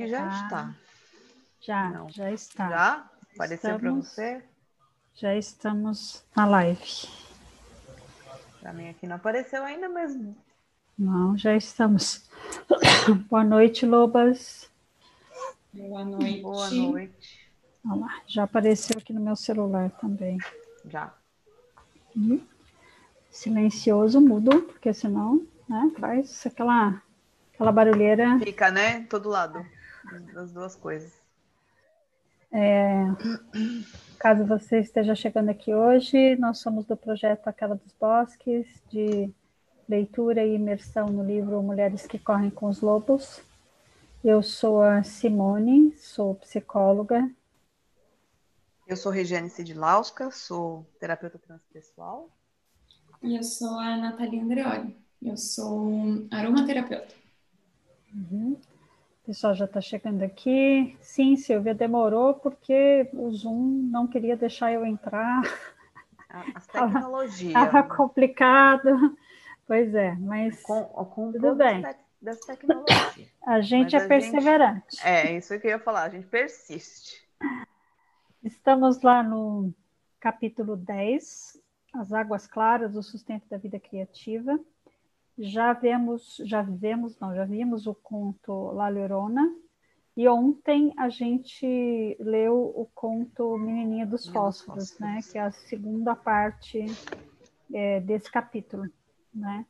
que já Ah, está. Já, Não. já está. Já? Apareceu para você? Já estamos na live. Para mim aqui não apareceu ainda, mas Não, já estamos. Boa noite, Lobas. Boa noite. boa noite. Olha lá, já apareceu aqui no meu celular também. Já. Hum. Silencioso, mudo, porque senão né, faz aquela, aquela barulheira. Fica, né? Todo lado. Das duas coisas. Caso você esteja chegando aqui hoje, nós somos do projeto Aquela dos Bosques, de leitura e imersão no livro Mulheres que Correm com os Lobos. Eu sou a Simone, sou psicóloga. Eu sou Regiane Sidlauska, sou terapeuta transpessoal. E eu sou a Nathalie Andreoli. Eu sou aromaterapeuta. Uhum. Pessoal já está chegando aqui. Sim, Silvia, demorou porque o Zoom não queria deixar eu entrar. A- As tecnologias. Estava complicado. Pois é, mas Com, com Tudo bem. das tecnologias. a gente Mas é a perseverante. É, isso que eu ia falar, a gente persiste. Estamos lá no capítulo 10, As Águas Claras, o Sustento da Vida Criativa. Já vemos, já vivemos, não, já vimos o conto La Llorona, e ontem a gente leu o conto Menininha dos Fósforos. né, que é a segunda parte é, desse capítulo, né.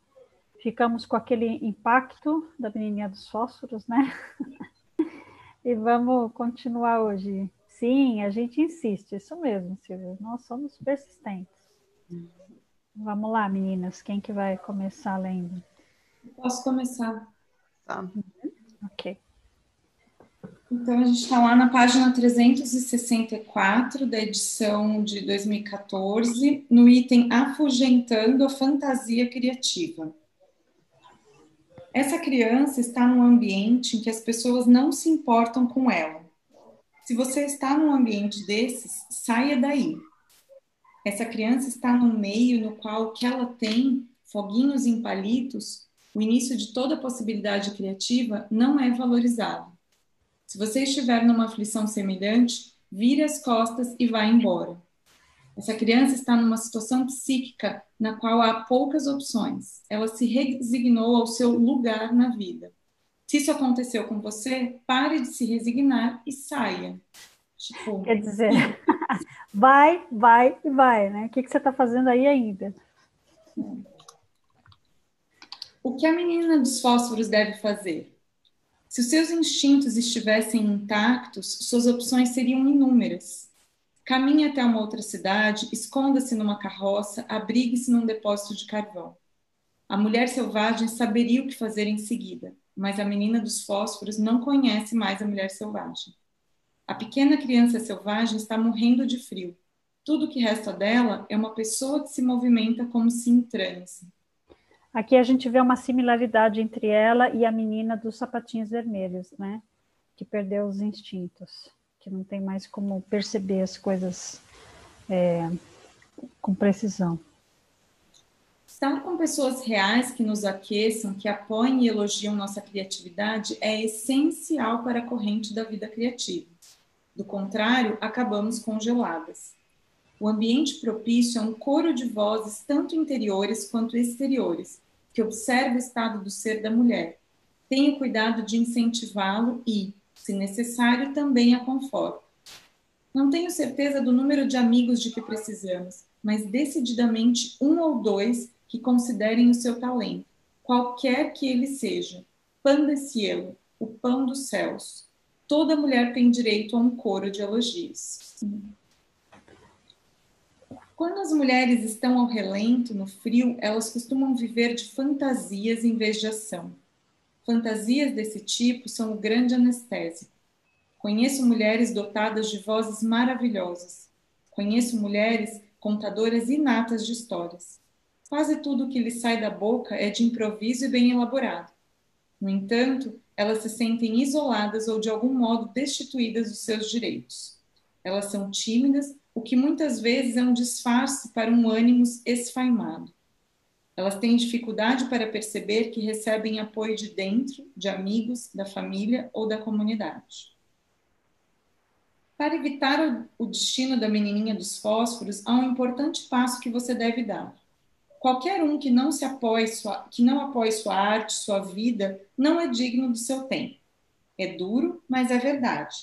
Ficamos com aquele impacto da Menininha dos Fósforos, né, e vamos continuar hoje. Sim, a gente insiste, isso mesmo, Silvia. Nós somos persistentes. Vamos lá, meninas. Quem que vai começar lendo? Posso começar? Tá? Ok. Então, a gente está lá na página 364 da edição de 2014, no item Afugentando a Fantasia Criativa. Essa criança está num ambiente em que as pessoas não se importam com ela. Se você está num ambiente desses, saia daí. Essa criança está num meio no qual o que ela tem, foguinhos em palitos, o início de toda possibilidade criativa, não é valorizado. Se você estiver numa aflição semelhante, vire as costas e vá embora. Essa criança está numa situação psíquica na qual há poucas opções. Ela se resignou ao seu lugar na vida. Se isso aconteceu com você, pare de se resignar e saia. Tipo, Quer dizer, vai, vai e vai, né? O que, que você está fazendo aí ainda? O que a menina dos fósforos deve fazer? Se os seus instintos estivessem intactos, suas opções seriam inúmeras. Caminhe até uma outra cidade, esconda-se numa carroça, abrigue-se num depósito de carvão. A mulher selvagem saberia o que fazer em seguida, mas a menina dos fósforos não conhece mais a mulher selvagem. A pequena criança selvagem está morrendo de frio. Tudo que resta dela é uma pessoa que se movimenta como se em transe. Aqui a gente vê uma similaridade entre ela e a menina dos sapatinhos vermelhos, né? Que perdeu os instintos, que não tem mais como perceber as coisas é, com precisão. Estar com pessoas reais que nos aqueçam, que apoiem e elogiam nossa criatividade é essencial para a corrente da vida criativa. Do contrário, acabamos congeladas. O ambiente propício é um coro de vozes, tanto interiores quanto exteriores, que observa o estado do ser da mulher. Tenha cuidado de incentivá-lo e, se necessário, também a conforta. Não tenho certeza do número de amigos de que precisamos, mas decididamente um ou dois que considerem o seu talento, qualquer que ele seja. Pan de cielo, o pão dos céus. Toda mulher tem direito a um coro de elogios. Quando as mulheres estão ao relento, no frio, elas costumam viver de fantasias em vez de ação. Fantasias desse tipo são o grande anestésico. Conheço mulheres dotadas de vozes maravilhosas. Conheço mulheres contadoras inatas de histórias. Quase tudo que lhes sai da boca é de improviso e bem elaborado. No entanto, elas se sentem isoladas ou de algum modo destituídas dos seus direitos. Elas são tímidas, o que muitas vezes é um disfarce para um ânimo esfaimado. Elas têm dificuldade para perceber que recebem apoio de dentro, de amigos, da família ou da comunidade. Para evitar o destino da menininha dos fósforos, há um importante passo que você deve dar. Qualquer um que não se apoie sua, que não apoie sua arte, sua vida, não é digno do seu tempo. É duro, mas é verdade.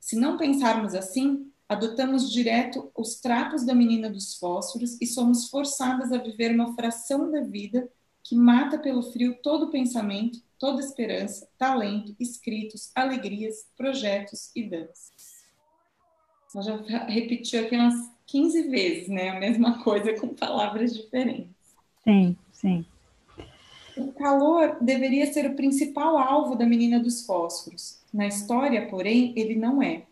Se não pensarmos assim, adotamos direto os trapos da menina dos fósforos e somos forçadas a viver uma fração da vida que mata pelo frio todo pensamento, toda esperança, talento, escritos, alegrias, projetos e danças. Ela já repetiu aqui umas 15 vezes, né? A mesma coisa com palavras diferentes. Sim, sim. O calor deveria ser o principal alvo da menina dos fósforos. Na história, porém, ele não é.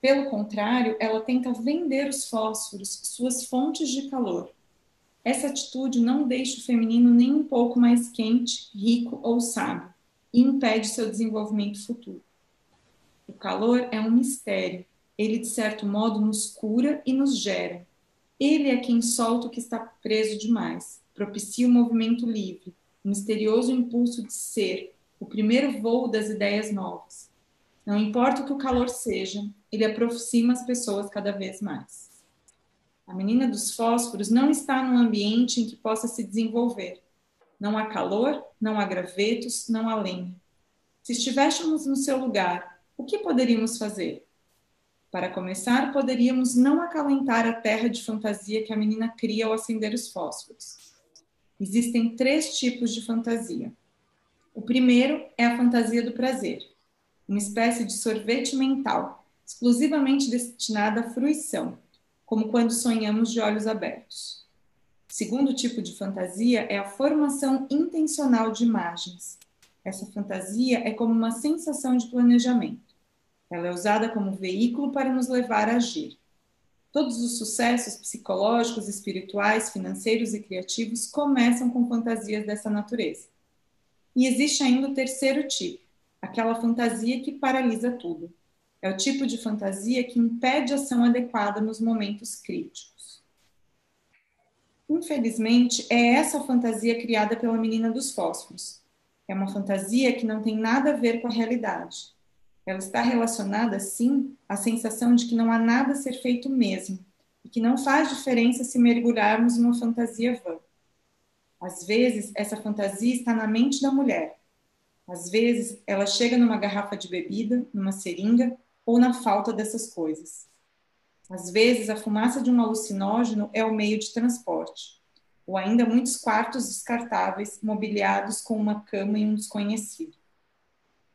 Pelo contrário, ela tenta vender os fósforos, suas fontes de calor. Essa atitude não deixa o feminino nem um pouco mais quente, rico ou sábio e impede seu desenvolvimento futuro. O calor é um mistério. Ele, de certo modo, nos cura e nos gera. Ele é quem solta o que está preso demais, propicia o movimento livre, o misterioso impulso de ser, o primeiro voo das ideias novas. Não importa o que o calor seja, ele aproxima as pessoas cada vez mais. A menina dos fósforos não está num ambiente em que possa se desenvolver. Não há calor, não há gravetos, não há lenha. Se estivéssemos no seu lugar, o que poderíamos fazer? Para começar, poderíamos não acalentar a terra de fantasia que a menina cria ao acender os fósforos. Existem três tipos de fantasia. O primeiro é a fantasia do prazer uma espécie de sorvete mental, exclusivamente destinada à fruição, como quando sonhamos de olhos abertos. O segundo tipo de fantasia é a formação intencional de imagens. Essa fantasia é como uma sensação de planejamento. Ela é usada como veículo para nos levar a agir. Todos os sucessos psicológicos, espirituais, financeiros e criativos começam com fantasias dessa natureza. E existe ainda o terceiro tipo, aquela fantasia que paralisa tudo. É o tipo de fantasia que impede ação adequada nos momentos críticos. Infelizmente, é essa fantasia criada pela menina dos fósforos. É uma fantasia que não tem nada a ver com a realidade. Ela está relacionada, sim, à sensação de que não há nada a ser feito mesmo, e que não faz diferença se mergulharmos numa fantasia vã. Às vezes, essa fantasia está na mente da mulher, às vezes, ela chega numa garrafa de bebida, numa seringa ou na falta dessas coisas. Às vezes, a fumaça de um alucinógeno é o meio de transporte, ou ainda muitos quartos descartáveis mobiliados com uma cama e um desconhecido.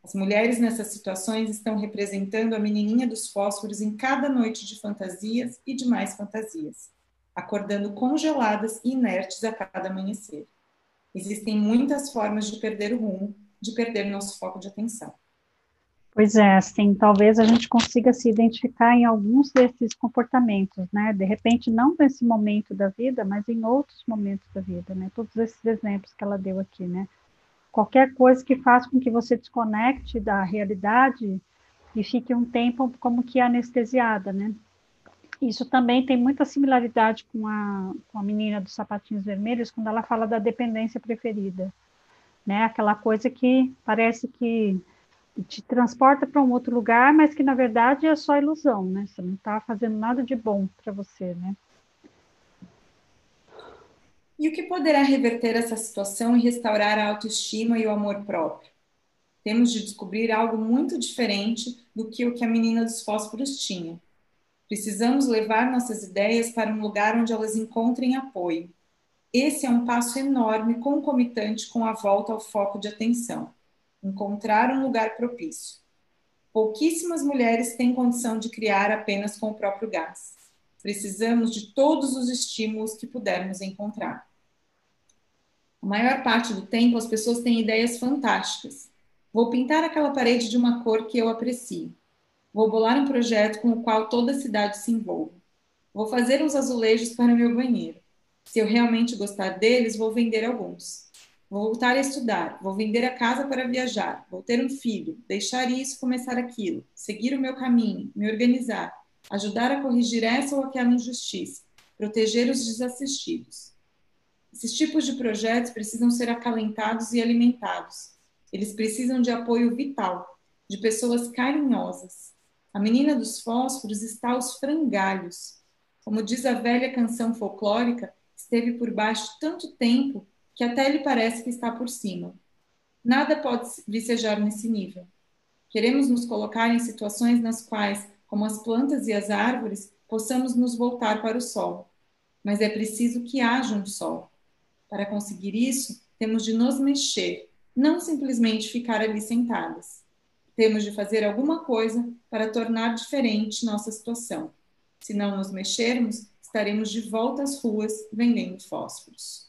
As mulheres nessas situações estão representando a menininha dos fósforos em cada noite de fantasias e de mais fantasias, acordando congeladas e inertes a cada amanhecer. Existem muitas formas de perder o rumo de perder nosso foco de atenção. Pois é, assim, talvez a gente consiga se identificar em alguns desses comportamentos, né? De repente, não nesse momento da vida, mas em outros momentos da vida, né? Todos esses exemplos que ela deu aqui, né? Qualquer coisa que faça com que você desconecte da realidade e fique um tempo como que anestesiada, né? Isso também tem muita similaridade com a, com a menina dos sapatinhos vermelhos, quando ela fala da dependência preferida né? Aquela coisa que parece que te transporta para um outro lugar, mas que na verdade é só ilusão, né? Você não está fazendo nada de bom para você, né? E o que poderá reverter essa situação e restaurar a autoestima e o amor próprio? Temos de descobrir algo muito diferente do que o que a menina dos fósforos tinha. Precisamos levar nossas ideias para um lugar onde elas encontrem apoio, esse é um passo enorme concomitante com a volta ao foco de atenção, encontrar um lugar propício. Pouquíssimas mulheres têm condição de criar apenas com o próprio gás. Precisamos de todos os estímulos que pudermos encontrar. A maior parte do tempo as pessoas têm ideias fantásticas. Vou pintar aquela parede de uma cor que eu aprecio. Vou bolar um projeto com o qual toda a cidade se envolve. Vou fazer uns azulejos para meu banheiro. Se eu realmente gostar deles, vou vender alguns. Vou voltar a estudar, vou vender a casa para viajar, vou ter um filho, deixar isso, começar aquilo, seguir o meu caminho, me organizar, ajudar a corrigir essa ou aquela injustiça, proteger os desassistidos. Esses tipos de projetos precisam ser acalentados e alimentados. Eles precisam de apoio vital, de pessoas carinhosas. A menina dos fósforos está aos frangalhos. Como diz a velha canção folclórica, esteve por baixo tanto tempo que até lhe parece que está por cima. Nada pode vicejar nesse nível. Queremos nos colocar em situações nas quais, como as plantas e as árvores, possamos nos voltar para o sol. Mas é preciso que haja um sol. Para conseguir isso, temos de nos mexer, não simplesmente ficar ali sentadas. Temos de fazer alguma coisa para tornar diferente nossa situação. Se não nos mexermos, estaremos de volta às ruas vendendo fósforos.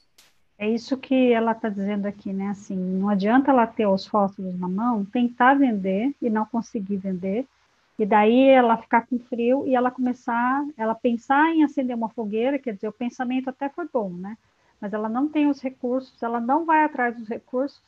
É isso que ela está dizendo aqui, né? Assim, não adianta ela ter os fósforos na mão, tentar vender e não conseguir vender, e daí ela ficar com frio e ela começar, ela pensar em acender uma fogueira, quer dizer, o pensamento até foi bom, né? Mas ela não tem os recursos, ela não vai atrás dos recursos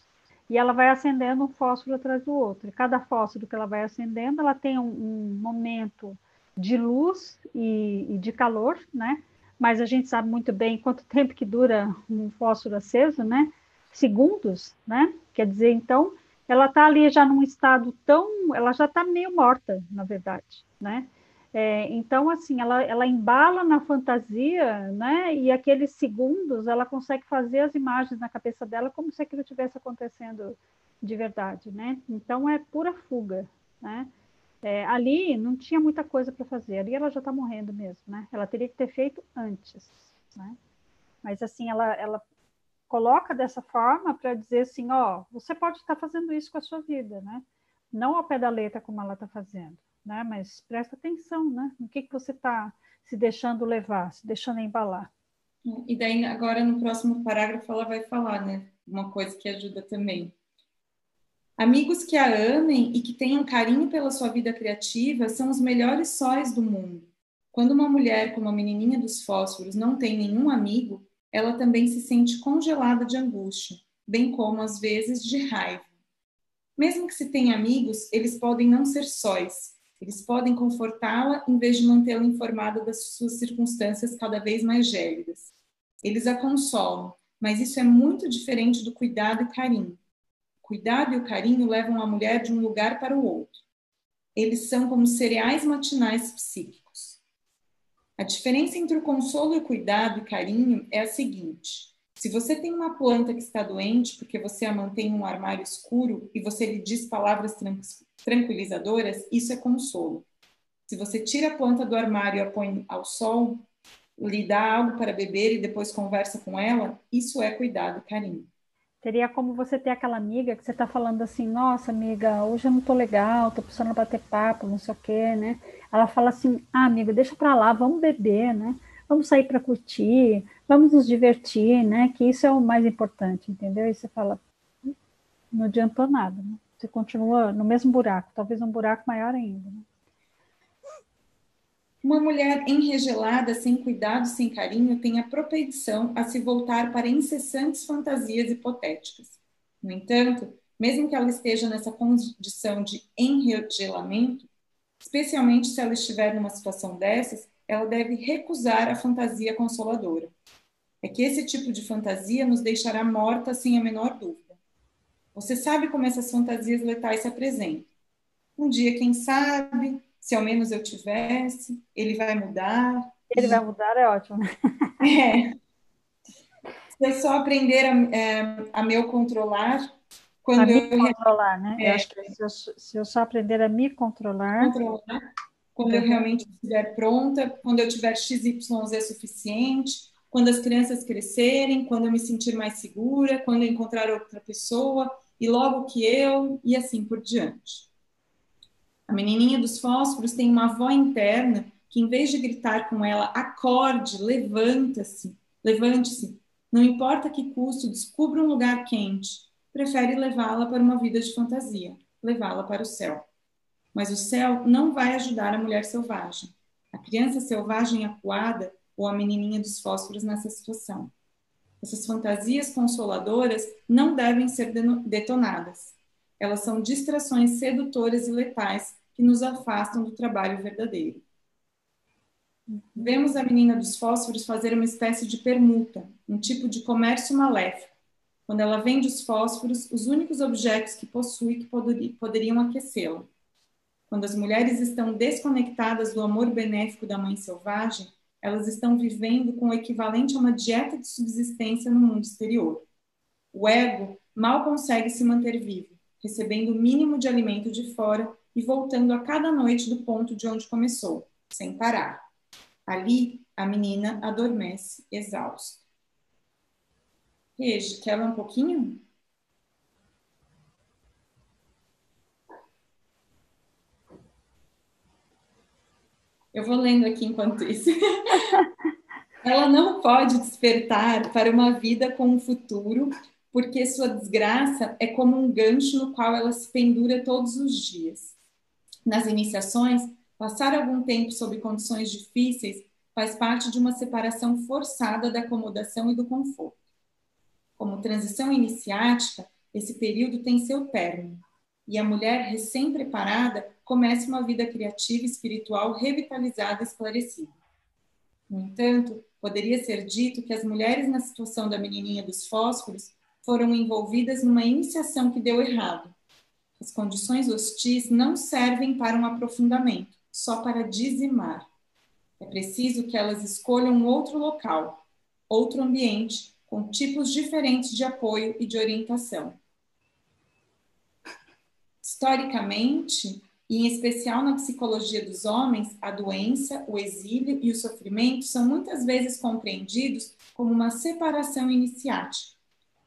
e ela vai acendendo um fósforo atrás do outro. E cada fósforo que ela vai acendendo, ela tem um, um momento de luz e, e de calor, né? mas a gente sabe muito bem quanto tempo que dura um fósforo aceso, né? Segundos, né? Quer dizer, então, ela está ali já num estado tão, ela já está meio morta, na verdade, né? É, então, assim, ela, ela embala na fantasia, né? E aqueles segundos, ela consegue fazer as imagens na cabeça dela como se aquilo estivesse acontecendo de verdade, né? Então, é pura fuga, né? É, ali não tinha muita coisa para fazer, ali ela já está morrendo mesmo, né? Ela teria que ter feito antes, né? Mas assim, ela, ela coloca dessa forma para dizer assim, ó, você pode estar tá fazendo isso com a sua vida, né? Não ao pé da letra como ela está fazendo, né? Mas presta atenção, né? No que, que você está se deixando levar, se deixando embalar. E daí, agora no próximo parágrafo, ela vai falar, né? Uma coisa que ajuda também Amigos que a amem e que tenham carinho pela sua vida criativa são os melhores sóis do mundo. Quando uma mulher como a menininha dos fósforos não tem nenhum amigo, ela também se sente congelada de angústia, bem como às vezes de raiva. Mesmo que se tenha amigos, eles podem não ser sóis. Eles podem confortá-la em vez de mantê-la informada das suas circunstâncias cada vez mais gélidas. Eles a consolam, mas isso é muito diferente do cuidado e carinho cuidado e o carinho levam a mulher de um lugar para o outro. Eles são como cereais matinais psíquicos. A diferença entre o consolo e o cuidado e carinho é a seguinte: se você tem uma planta que está doente porque você a mantém em um armário escuro e você lhe diz palavras tranquilizadoras, isso é consolo. Se você tira a planta do armário e a põe ao sol, lhe dá algo para beber e depois conversa com ela, isso é cuidado e carinho. Seria como você ter aquela amiga que você está falando assim, nossa amiga, hoje eu não tô legal, tô precisando bater papo, não sei o quê, né? Ela fala assim, ah, amiga, deixa para lá, vamos beber, né? Vamos sair para curtir, vamos nos divertir, né? Que isso é o mais importante, entendeu? E você fala, não adiantou nada, né? Você continua no mesmo buraco, talvez um buraco maior ainda. Né? Uma mulher enregelada, sem cuidado, sem carinho, tem a propensão a se voltar para incessantes fantasias hipotéticas. No entanto, mesmo que ela esteja nessa condição de enregelamento, especialmente se ela estiver numa situação dessas, ela deve recusar a fantasia consoladora. É que esse tipo de fantasia nos deixará morta sem a menor dúvida. Você sabe como essas fantasias letais se apresentam. Um dia, quem sabe, se ao menos eu tivesse, ele vai mudar. Ele vai mudar, é ótimo. É. Se é só aprender a, é, a me controlar, quando a eu me controlar, né? É, eu acho que se eu, se eu, só aprender a me controlar, controlar quando eu realmente estiver pronta, quando eu tiver XYZ suficiente, quando as crianças crescerem, quando eu me sentir mais segura, quando eu encontrar outra pessoa e logo que eu e assim por diante. A menininha dos fósforos tem uma avó interna que, em vez de gritar com ela, acorde, levanta-se, levante-se, não importa que custo, descubra um lugar quente, prefere levá-la para uma vida de fantasia, levá-la para o céu. Mas o céu não vai ajudar a mulher selvagem, a criança selvagem acuada ou a menininha dos fósforos nessa situação. Essas fantasias consoladoras não devem ser detonadas. Elas são distrações sedutoras e letais que nos afastam do trabalho verdadeiro. Vemos a menina dos fósforos fazer uma espécie de permuta, um tipo de comércio maléfico. Quando ela vende os fósforos, os únicos objetos que possui que poderiam aquecê-la. Quando as mulheres estão desconectadas do amor benéfico da mãe selvagem, elas estão vivendo com o equivalente a uma dieta de subsistência no mundo exterior. O ego mal consegue se manter vivo, recebendo o mínimo de alimento de fora e voltando a cada noite do ponto de onde começou, sem parar. Ali, a menina adormece exausta. Regi, quer ler um pouquinho? Eu vou lendo aqui enquanto isso. Ela não pode despertar para uma vida com um futuro, porque sua desgraça é como um gancho no qual ela se pendura todos os dias. Nas iniciações, passar algum tempo sob condições difíceis faz parte de uma separação forçada da acomodação e do conforto. Como transição iniciática, esse período tem seu término, e a mulher recém-preparada comece uma vida criativa e espiritual revitalizada e esclarecida. No entanto, poderia ser dito que as mulheres na situação da menininha dos fósforos foram envolvidas numa iniciação que deu errado. As condições hostis não servem para um aprofundamento, só para dizimar. É preciso que elas escolham outro local, outro ambiente, com tipos diferentes de apoio e de orientação. Historicamente, e em especial na psicologia dos homens, a doença, o exílio e o sofrimento são muitas vezes compreendidos como uma separação iniciática,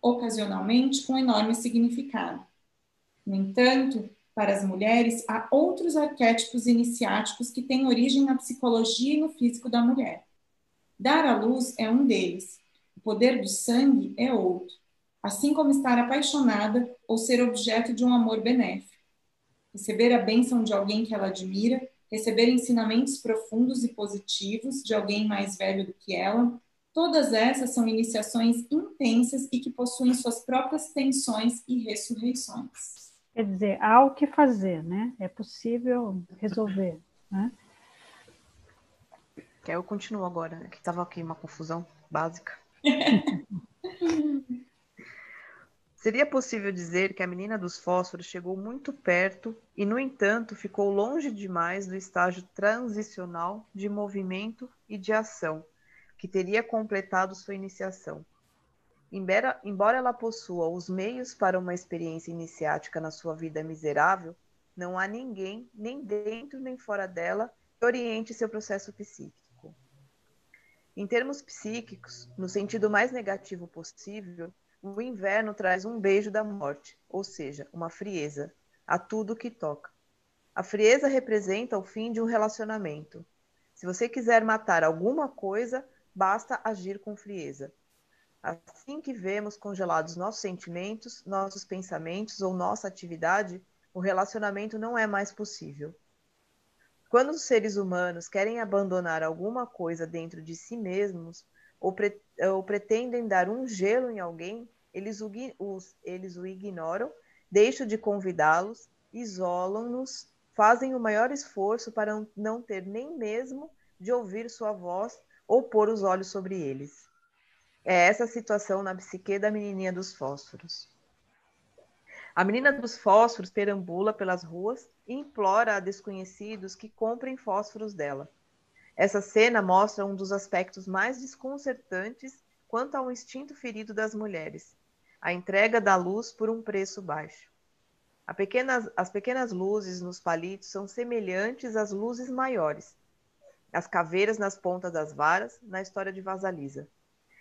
ocasionalmente com enorme significado. No entanto, para as mulheres, há outros arquétipos iniciáticos que têm origem na psicologia e no físico da mulher. Dar à luz é um deles, o poder do sangue é outro, assim como estar apaixonada ou ser objeto de um amor benéfico receber a bênção de alguém que ela admira, receber ensinamentos profundos e positivos de alguém mais velho do que ela. Todas essas são iniciações intensas e que possuem suas próprias tensões e ressurreições. Quer dizer, há o que fazer, né? É possível resolver, né? Eu continuo agora, que estava aqui uma confusão básica. Seria possível dizer que a menina dos fósforos chegou muito perto e, no entanto, ficou longe demais do estágio transicional de movimento e de ação, que teria completado sua iniciação. Embora, ela possua os meios para uma experiência iniciática na sua vida miserável, não há ninguém, nem dentro nem fora dela, que oriente seu processo psíquico. Em termos psíquicos, no sentido mais negativo possível, o inverno traz um beijo da morte, ou seja, uma frieza, a tudo que toca. A frieza representa o fim de um relacionamento. Se você quiser matar alguma coisa, basta agir com frieza. Assim que vemos congelados nossos sentimentos, nossos pensamentos ou nossa atividade, o relacionamento não é mais possível. Quando os seres humanos querem abandonar alguma coisa dentro de si mesmos ou, pre ou pretendem dar um gelo em alguém, eles o, os, eles o ignoram, deixam de convidá-los, isolam-nos, fazem o maior esforço para não ter nem mesmo de ouvir sua voz ou pôr os olhos sobre eles. É essa a situação na psique da menininha dos fósforos. A menina dos fósforos perambula pelas ruas e implora a desconhecidos que comprem fósforos dela. Essa cena mostra um dos aspectos mais desconcertantes quanto ao instinto ferido das mulheres, a entrega da luz por um preço baixo. Pequenas, as pequenas luzes nos palitos são semelhantes às luzes maiores, as caveiras nas pontas das varas, na história de Vasalisa.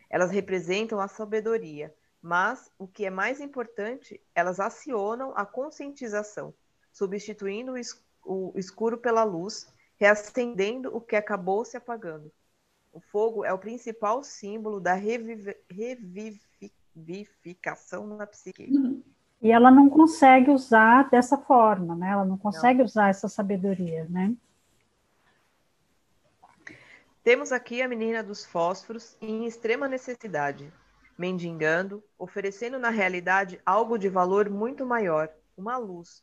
Elas representam a sabedoria, mas, o que é mais importante, elas acionam a conscientização, substituindo o escuro pela luz, reacendendo o que acabou se apagando. O fogo é o principal símbolo da reviv revivificação vivificação na psique. Uhum. E ela não consegue usar dessa forma, né? Ela não consegue não. usar essa sabedoria, né? Temos aqui a menina dos fósforos em extrema necessidade, mendigando, oferecendo na realidade algo de valor muito maior, uma luz,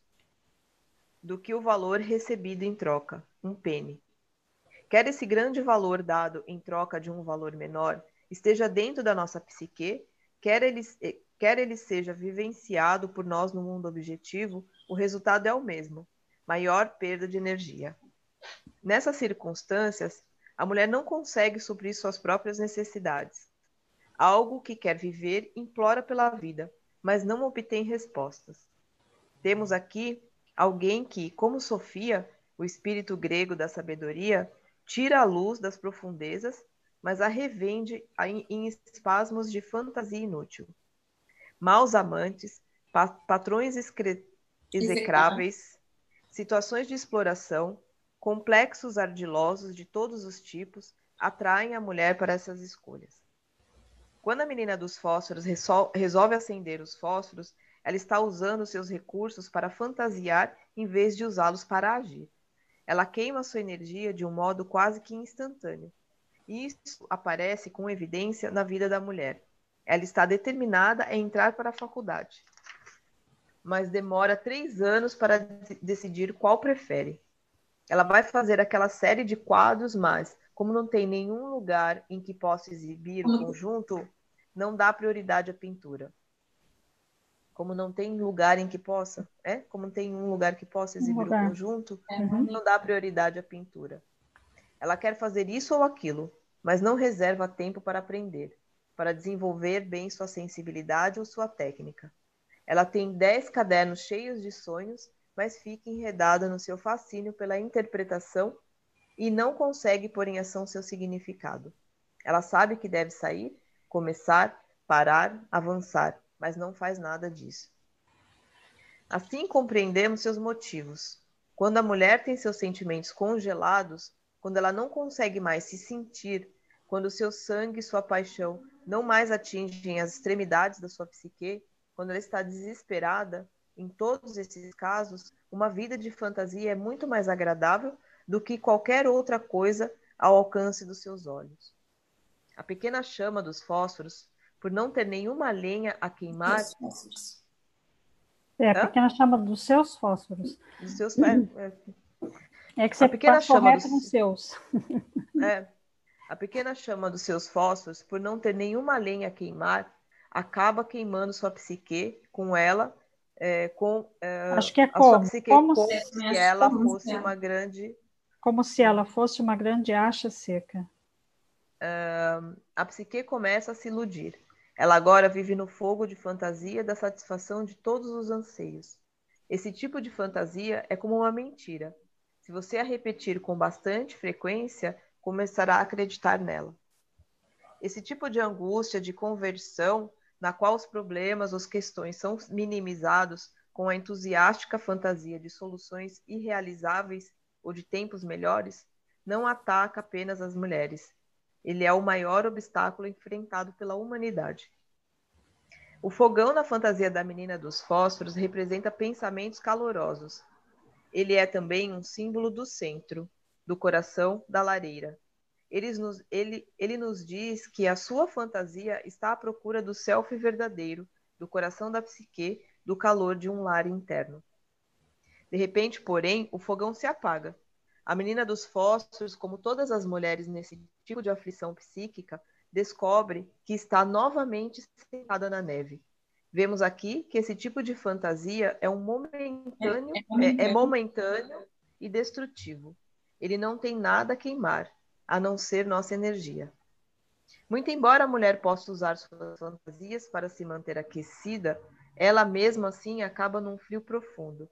do que o valor recebido em troca, um pene. Quer esse grande valor dado em troca de um valor menor esteja dentro da nossa psique, quer ele, quer ele seja vivenciado por nós no mundo objetivo, o resultado é o mesmo: maior perda de energia. Nessas circunstâncias, a mulher não consegue suprir suas próprias necessidades. Algo que quer viver implora pela vida, mas não obtém respostas. Temos aqui alguém que, como Sofia, o espírito grego da sabedoria, tira a luz das profundezas, mas a revende em espasmos de fantasia inútil. Maus amantes, pa patrões execráveis, situações de exploração, complexos ardilosos de todos os tipos atraem a mulher para essas escolhas. Quando a menina dos fósforos resolve acender os fósforos, ela está usando seus recursos para fantasiar em vez de usá-los para agir. Ela queima sua energia de um modo quase que instantâneo. Isso aparece com evidência na vida da mulher. Ela está determinada a entrar para a faculdade, mas demora três anos para decidir qual prefere. Ela vai fazer aquela série de quadros, mas, como não tem nenhum lugar em que possa exibir o conjunto, não dá prioridade à pintura. Como não tem lugar em que possa, é? Como não tem um lugar que possa exibir o conjunto, uhum. não dá prioridade à pintura. Ela quer fazer isso ou aquilo, mas não reserva tempo para aprender, para desenvolver bem sua sensibilidade ou sua técnica. Ela tem dez cadernos cheios de sonhos mas fica enredada no seu fascínio pela interpretação e não consegue pôr em ação seu significado. Ela sabe que deve sair, começar, parar, avançar, mas não faz nada disso. Assim compreendemos seus motivos. Quando a mulher tem seus sentimentos congelados, quando ela não consegue mais se sentir, quando seu sangue e sua paixão não mais atingem as extremidades da sua psique, quando ela está desesperada, em todos esses casos, uma vida de fantasia é muito mais agradável do que qualquer outra coisa ao alcance dos seus olhos. A pequena chama dos fósforos, por não ter nenhuma lenha a queimar. É, a Hã? pequena chama dos seus fósforos. Dos seus. É, é que você a pequena chama dos... nos seus. É. A pequena chama dos seus fósforos, por não ter nenhuma lenha a queimar, acaba queimando sua psique com ela é, com é, Acho que é como, como, como se, se ela como fosse se uma grande como se ela fosse uma grande acha seca. Uh, a psique começa a se iludir. Ela agora vive no fogo de fantasia da satisfação de todos os anseios. Esse tipo de fantasia é como uma mentira. Se você a repetir com bastante frequência, começará a acreditar nela. Esse tipo de angústia de conversão na qual os problemas, as questões são minimizados com a entusiástica fantasia de soluções irrealizáveis ou de tempos melhores, não ataca apenas as mulheres. Ele é o maior obstáculo enfrentado pela humanidade. O fogão na fantasia da menina dos fósforos representa pensamentos calorosos. Ele é também um símbolo do centro, do coração da lareira, ele nos, ele, ele nos diz que a sua fantasia está à procura do self verdadeiro, do coração da psique, do calor de um lar interno. De repente, porém, o fogão se apaga. A menina dos fósforos, como todas as mulheres nesse tipo de aflição psíquica, descobre que está novamente sentada na neve. Vemos aqui que esse tipo de fantasia é um momentâneo, é, é, é momentâneo e destrutivo. Ele não tem nada a queimar, a não ser nossa energia. Muito embora a mulher possa usar suas fantasias para se manter aquecida, ela mesma assim acaba num frio profundo.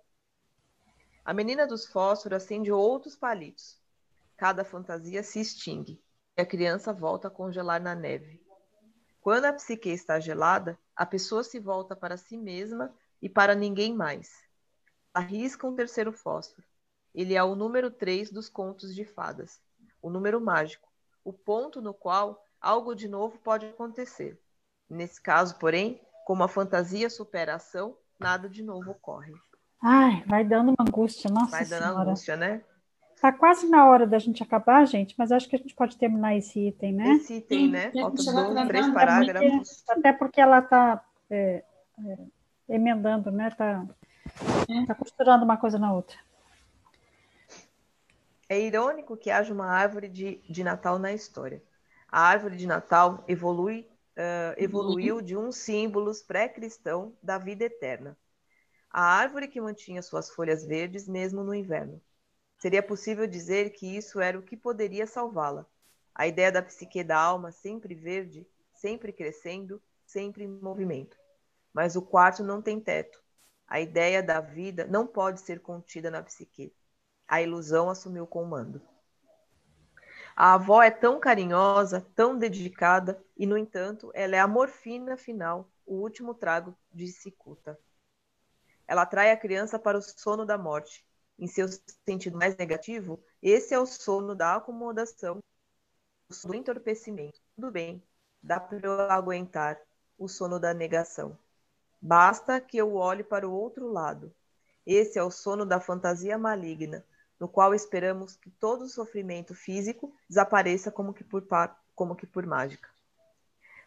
A menina dos fósforos acende outros palitos. Cada fantasia se extingue e a criança volta a congelar na neve. Quando a psique está gelada, a pessoa se volta para si mesma e para ninguém mais. Arrisca um terceiro fósforo. Ele é o número 3 dos contos de fadas o número mágico, o ponto no qual algo de novo pode acontecer. Nesse caso, porém, como a fantasia supera a ação, nada de novo ocorre. Ai, vai dando uma angústia, nossa Vai dando senhora. angústia, né? Tá quase na hora da gente acabar, gente, mas acho que a gente pode terminar esse item, né? Esse item, Sim, né? Falta dois, três parágrafos. Até porque ela tá é, é, emendando, né? Tá, é. tá costurando uma coisa na outra. É irônico que haja uma árvore de, de Natal na história. A árvore de Natal evolui, uh, evoluiu de uns símbolos pré-cristão da vida eterna. A árvore que mantinha suas folhas verdes mesmo no inverno. Seria possível dizer que isso era o que poderia salvá-la. A ideia da psique da alma sempre verde, sempre crescendo, sempre em movimento. Mas o quarto não tem teto. A ideia da vida não pode ser contida na psique. A ilusão assumiu o comando. A avó é tão carinhosa, tão dedicada, e, no entanto, ela é a morfina final, o último trago de cicuta. Ela atrai a criança para o sono da morte. Em seu sentido mais negativo, esse é o sono da acomodação, do entorpecimento. Tudo bem, dá para eu aguentar o sono da negação. Basta que eu olhe para o outro lado. Esse é o sono da fantasia maligna, no qual esperamos que todo o sofrimento físico desapareça como que por, como que por mágica.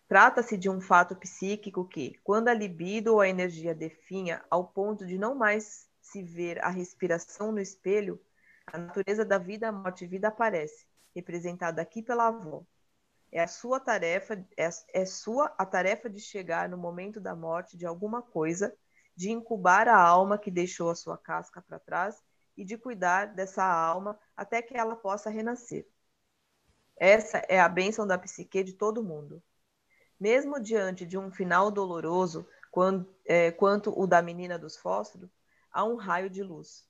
Trata-se de um fato psíquico que, quando a libido ou a energia definha ao ponto de não mais se ver a respiração no espelho, a natureza da vida, a morte e vida aparece, representada aqui pela avó. É a sua tarefa, é, é sua a tarefa de chegar no momento da morte de alguma coisa, de incubar a alma que deixou a sua casca para trás e de cuidar dessa alma até que ela possa renascer. Essa é a bênção da psique de todo mundo. Mesmo diante de um final doloroso, quando, é, quanto o da menina dos fósforos, há um raio de luz.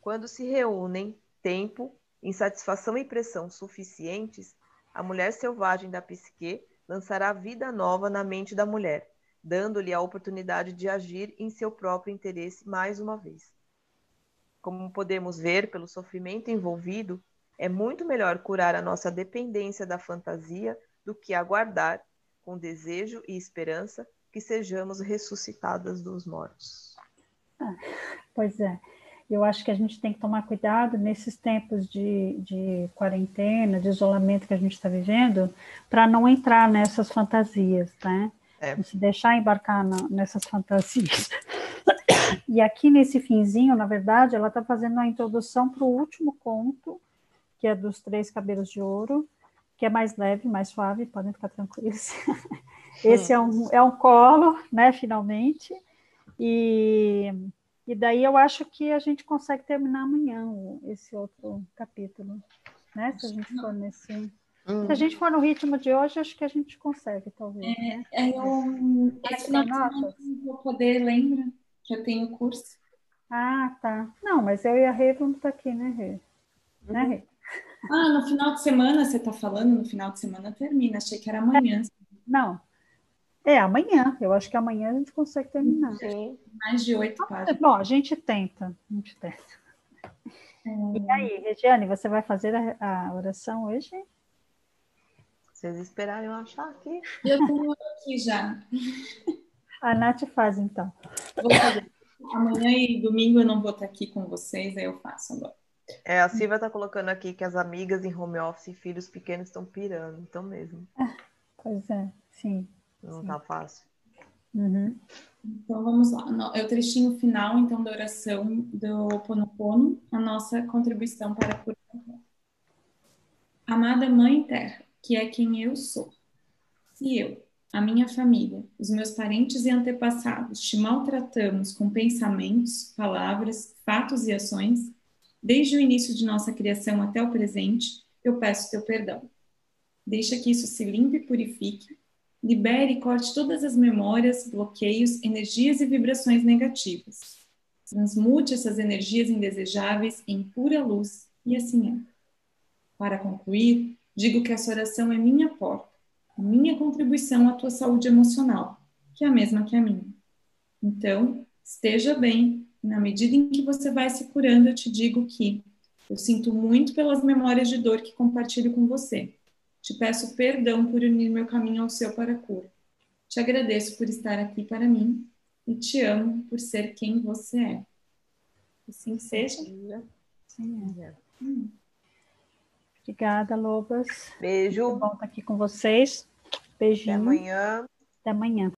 Quando se reúnem tempo, insatisfação e pressão suficientes, a mulher selvagem da psique lançará vida nova na mente da mulher, dando-lhe a oportunidade de agir em seu próprio interesse mais uma vez. Como podemos ver pelo sofrimento envolvido, é muito melhor curar a nossa dependência da fantasia do que aguardar, com desejo e esperança, que sejamos ressuscitadas dos mortos. Pois é. Eu acho que a gente tem que tomar cuidado nesses tempos de, de quarentena, de isolamento que a gente está vivendo, para não entrar nessas fantasias, né? É. Não se deixar embarcar na, nessas fantasias. E aqui nesse finzinho, na verdade, ela está fazendo a introdução para o último conto, que é dos Três Cabelos de Ouro, que é mais leve, mais suave, podem ficar tranquilos. Esse é um, é um colo, né, finalmente. E e daí eu acho que a gente consegue terminar amanhã esse outro capítulo, né? Se a gente for nesse. Hum. Se a gente for no ritmo de hoje, acho que a gente consegue, talvez. É, né? é eu, esse não vou poder, lembra que eu tenho curso. Ah, tá. Não, mas eu e a Rê vamos estar aqui, né, Rê? Uhum. Né, Rê? Ah, no final de semana, você está falando, no final de semana termina. Achei que era amanhã. Não, é, amanhã. Eu acho que amanhã a gente consegue terminar. Sim. Mais de oito páginas. Bom, a gente tenta. A gente tenta. É... E aí, Regiane, você vai fazer a, a, oração hoje? Vocês esperarem eu achar aqui. Eu tenho aqui já. A Nath faz, então. Vou fazer. Amanhã e domingo eu não vou estar aqui com vocês, aí eu faço agora. É, a Silvia está colocando aqui que as amigas em home office e filhos pequenos estão pirando, então mesmo. Pois é, sim. Não está fácil. Uhum. Então vamos lá. É o trechinho final, então, da oração do Ponopono, a nossa contribuição para a cura. Amada Mãe Terra, que é quem eu sou. Se eu, a minha família, os meus parentes e antepassados te maltratamos com pensamentos, palavras, fatos e ações, desde o início de nossa criação até o presente, eu peço teu perdão. Deixa que isso se limpe e purifique Libere e corte todas as memórias, bloqueios, energias e vibrações negativas. Transmute essas energias indesejáveis em pura luz e assim é. Para concluir, digo que essa oração é minha porta, minha contribuição à tua saúde emocional, que é a mesma que a minha. Então, esteja bem, na medida em que você vai se curando, eu te digo que eu sinto muito pelas memórias de dor que compartilho com você te peço perdão por unir meu caminho ao seu para a cura. Te agradeço por estar aqui para mim e te amo por ser quem você é. Assim seja. Sim, é. Hum. Obrigada, Lobas. Beijo. Volto aqui com vocês. Beijinho. Até amanhã. Até amanhã.